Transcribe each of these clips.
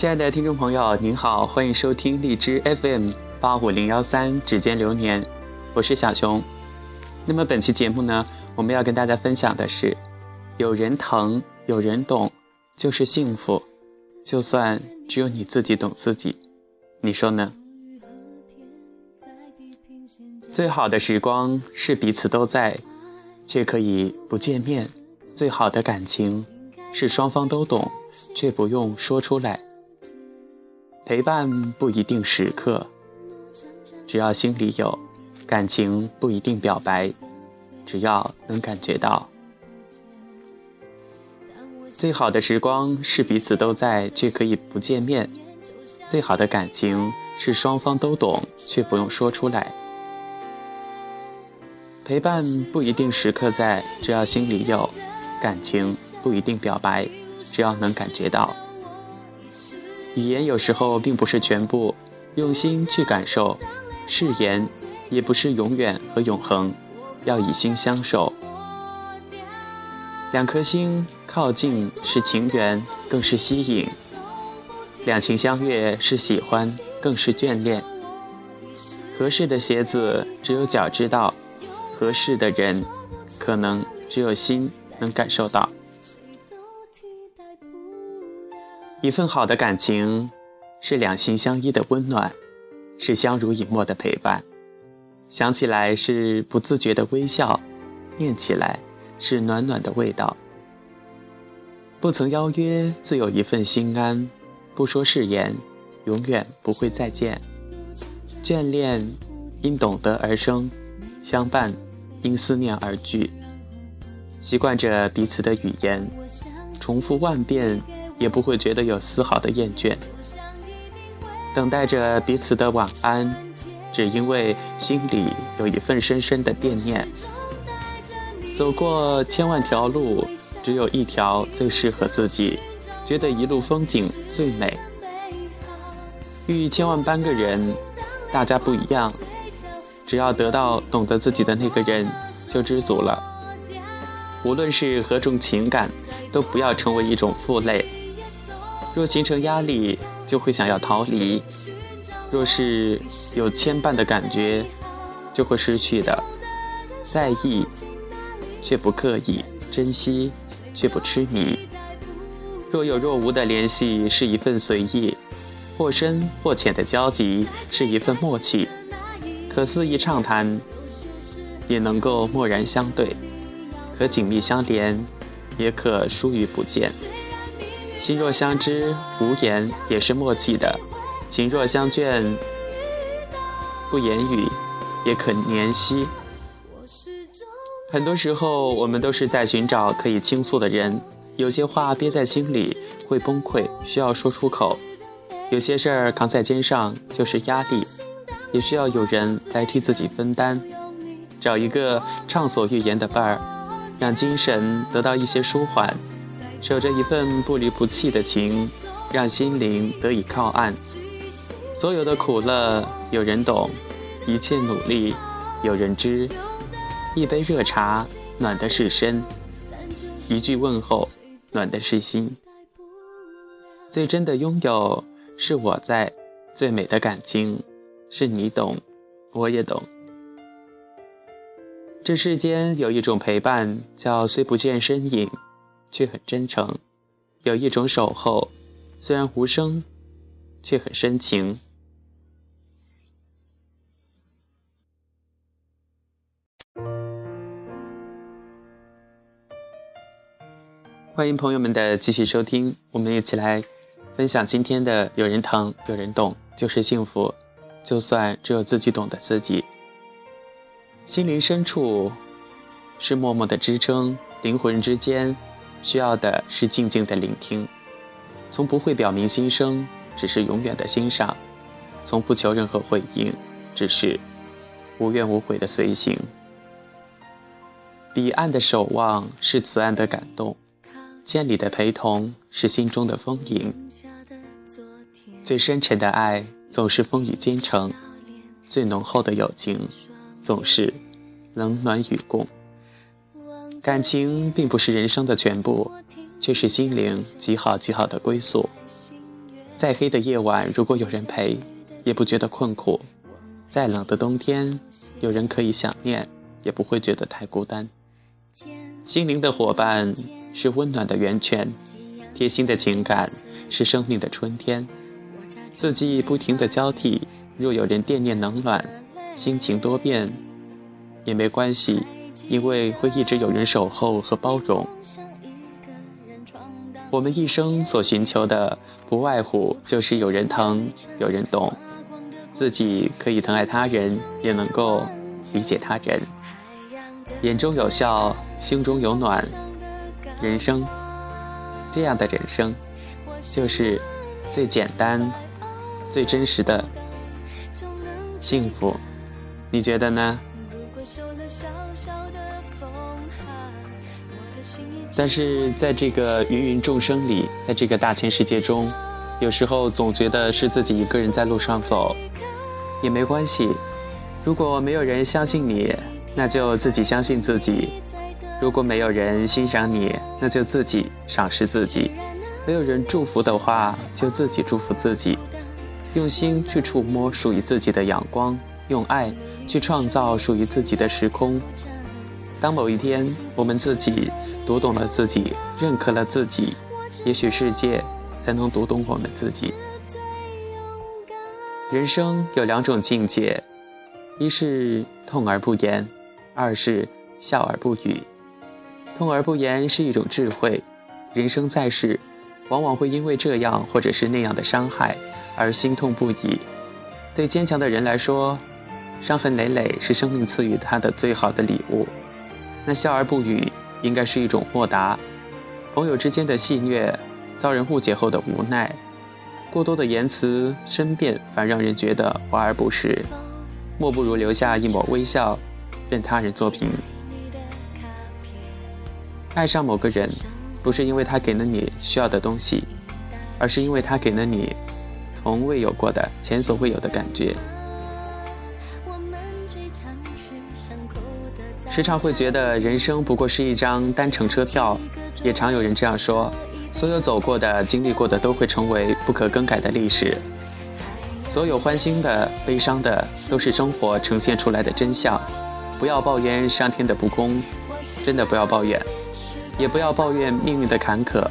亲爱的听众朋友，您好，欢迎收听荔枝 FM 八五零幺三指尖流年，我是小熊。那么本期节目呢，我们要跟大家分享的是：有人疼，有人懂，就是幸福。就算只有你自己懂自己，你说呢？最好的时光是彼此都在，却可以不见面；最好的感情是双方都懂，却不用说出来。陪伴不一定时刻，只要心里有；感情不一定表白，只要能感觉到。最好的时光是彼此都在，却可以不见面；最好的感情是双方都懂，却不用说出来。陪伴不一定时刻在，只要心里有；感情不一定表白，只要能感觉到。语言有时候并不是全部，用心去感受；誓言也不是永远和永恒，要以心相守。两颗心靠近是情缘，更是吸引；两情相悦是喜欢，更是眷恋。合适的鞋子只有脚知道。合适的人，可能只有心能感受到。一份好的感情，是两心相依的温暖，是相濡以沫的陪伴。想起来是不自觉的微笑，念起来是暖暖的味道。不曾邀约，自有一份心安；不说誓言，永远不会再见。眷恋因懂得而生，相伴。因思念而聚，习惯着彼此的语言，重复万遍也不会觉得有丝毫的厌倦。等待着彼此的晚安，只因为心里有一份深深的惦念。走过千万条路，只有一条最适合自己，觉得一路风景最美。遇千万般个人，大家不一样。只要得到懂得自己的那个人，就知足了。无论是何种情感，都不要成为一种负累。若形成压力，就会想要逃离；若是有牵绊的感觉，就会失去的。在意，却不刻意；珍惜，却不痴迷。若有若无的联系，是一份随意；或深或浅的交集，是一份默契。可肆意畅谈，也能够默然相对；可紧密相连，也可疏于不见。心若相知，无言也是默契的；情若相眷，不言语也可怜惜。很多时候，我们都是在寻找可以倾诉的人。有些话憋在心里会崩溃，需要说出口；有些事儿扛在肩上就是压力。也需要有人来替自己分担，找一个畅所欲言的伴儿，让精神得到一些舒缓，守着一份不离不弃的情，让心灵得以靠岸。所有的苦乐有人懂，一切努力有人知。一杯热茶暖的是身，一句问候暖的是心。最真的拥有是我在，最美的感情。是你懂，我也懂。这世间有一种陪伴，叫虽不见身影，却很真诚；有一种守候，虽然无声，却很深情。欢迎朋友们的继续收听，我们一起来分享今天的“有人疼，有人懂，就是幸福”。就算只有自己懂得自己，心灵深处是默默的支撑，灵魂之间需要的是静静的聆听，从不会表明心声，只是永远的欣赏；从不求任何回应，只是无怨无悔的随行。彼岸的守望是此岸的感动，千里的陪同是心中的丰盈，最深沉的爱。总是风雨兼程，最浓厚的友情，总是冷暖与共。感情并不是人生的全部，却是心灵极好极好的归宿。再黑的夜晚，如果有人陪，也不觉得困苦；再冷的冬天，有人可以想念，也不会觉得太孤单。心灵的伙伴是温暖的源泉，贴心的情感是生命的春天。四季不停的交替，若有人惦念冷暖，心情多变，也没关系，因为会一直有人守候和包容。我们一生所寻求的，不外乎就是有人疼，有人懂，自己可以疼爱他人，也能够理解他人。眼中有笑，心中有暖，人生，这样的人生，就是最简单、最真实的幸福。你觉得呢？但是在这个芸芸众生里，在这个大千世界中，有时候总觉得是自己一个人在路上走，也没关系。如果没有人相信你，那就自己相信自己；如果没有人欣赏你，那就自己赏识自己；没有人祝福的话，就自己祝福自己。用心去触摸属于自己的阳光，用爱去创造属于自己的时空。当某一天我们自己。读懂了自己，认可了自己，也许世界才能读懂我们自己。人生有两种境界，一是痛而不言，二是笑而不语。痛而不言是一种智慧。人生在世，往往会因为这样或者是那样的伤害而心痛不已。对坚强的人来说，伤痕累累是生命赐予他的最好的礼物。那笑而不语。应该是一种豁达，朋友之间的戏谑，遭人误解后的无奈，过多的言辞申辩反让人觉得华而不实，莫不如留下一抹微笑，任他人作评。爱上某个人，不是因为他给了你需要的东西，而是因为他给了你从未有过的前所未有的感觉。时常会觉得人生不过是一张单程车票，也常有人这样说：所有走过的、经历过的都会成为不可更改的历史。所有欢欣的、悲伤的，都是生活呈现出来的真相。不要抱怨上天的不公，真的不要抱怨，也不要抱怨命运的坎坷。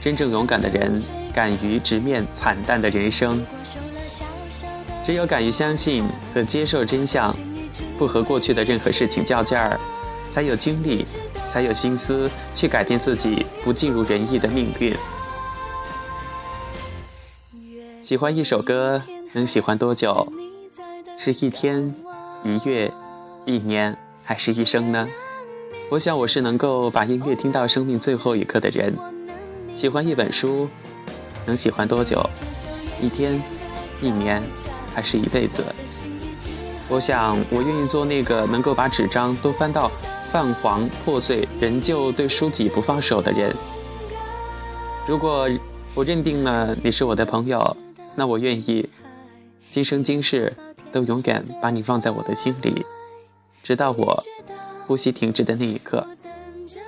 真正勇敢的人，敢于直面惨淡的人生。只有敢于相信和接受真相。不和过去的任何事情较劲儿，才有精力，才有心思去改变自己不尽如人意的命运。喜欢一首歌，能喜欢多久？是一天、一月、一年，还是一生呢？我想我是能够把音乐听到生命最后一刻的人。喜欢一本书，能喜欢多久？一天、一年，还是一辈子？我想，我愿意做那个能够把纸张都翻到泛黄破碎，仍旧对书籍不放手的人。如果我认定了你是我的朋友，那我愿意今生今世都永远把你放在我的心里，直到我呼吸停止的那一刻。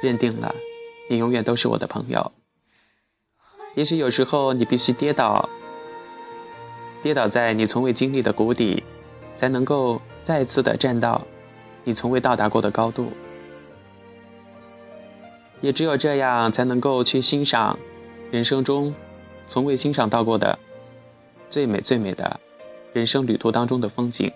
认定了，你永远都是我的朋友。也许有时候你必须跌倒，跌倒在你从未经历的谷底。才能够再次的站到你从未到达过的高度，也只有这样才能够去欣赏人生中从未欣赏到过的最美最美的人生旅途当中的风景。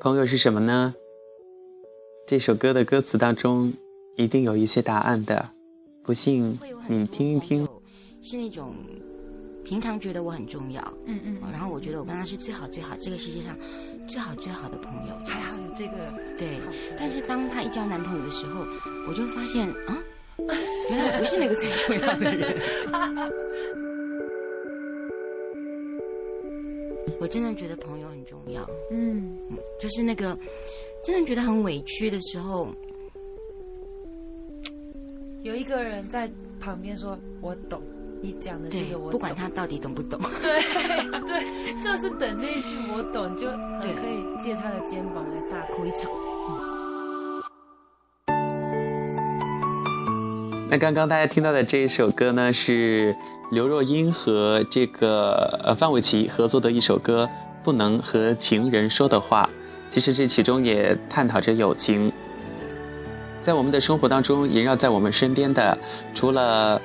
朋友是什么呢？这首歌的歌词当中，一定有一些答案的。不信你听一听。是那种平常觉得我很重要，嗯嗯，然后我觉得我跟他是最好最好，这个世界上最好最好的朋友。还好有这个对，但是当他一交男朋友的时候，我就发现啊，原来我不是那个最重要的人。我真的觉得朋友很重要，嗯，就是那个。真的觉得很委屈的时候，有一个人在旁边说：“我懂。”你讲的这个我不管他到底懂不懂。对对，就是等那一句我懂，就很可以借他的肩膀来大哭一场。那刚刚大家听到的这一首歌呢，是刘若英和这个呃范玮琪合作的一首歌，《不能和情人说的话》。其实这其中也探讨着友情。在我们的生活当中，萦绕在我们身边的，除了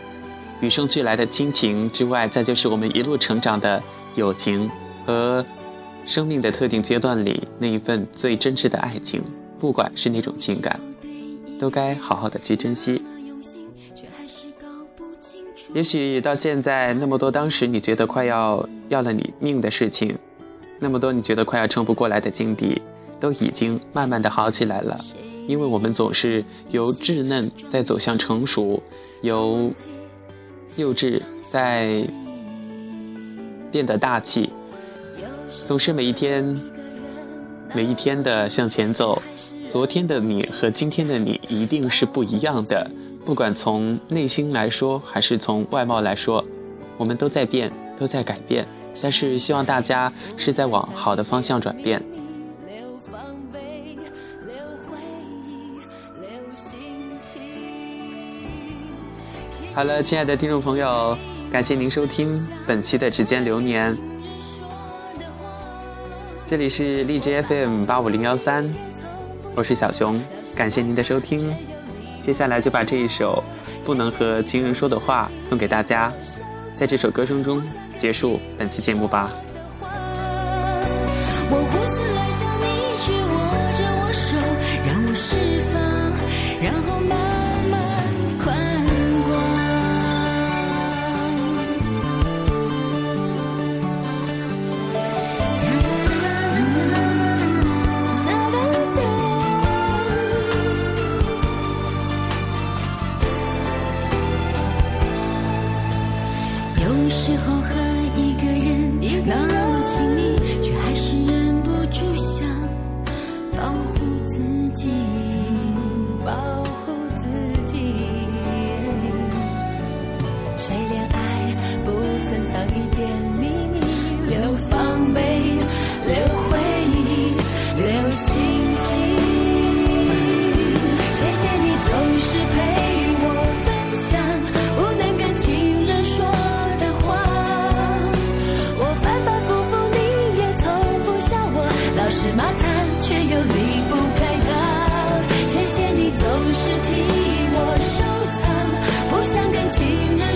与生俱来的亲情之外，再就是我们一路成长的友情和生命的特定阶段里那一份最真挚的爱情。不管是哪种情感，都该好好的去珍惜。也许到现在，那么多当时你觉得快要要了你命的事情，那么多你觉得快要撑不过来的境地，都已经慢慢的好起来了。因为我们总是由稚嫩在走向成熟，由幼稚在变得大气，总是每一天每一天的向前走。昨天的你和今天的你一定是不一样的。不管从内心来说，还是从外貌来说，我们都在变，都在改变。但是希望大家是在往好的方向转变。好了，亲爱的听众朋友，感谢您收听本期的指尖流年。这里是荔枝 FM 八五零幺三，我是小熊，感谢您的收听。接下来就把这一首不能和情人说的话送给大家，在这首歌声中结束本期节目吧。是骂他却又离不开他。谢谢你总是替我收藏不想跟情人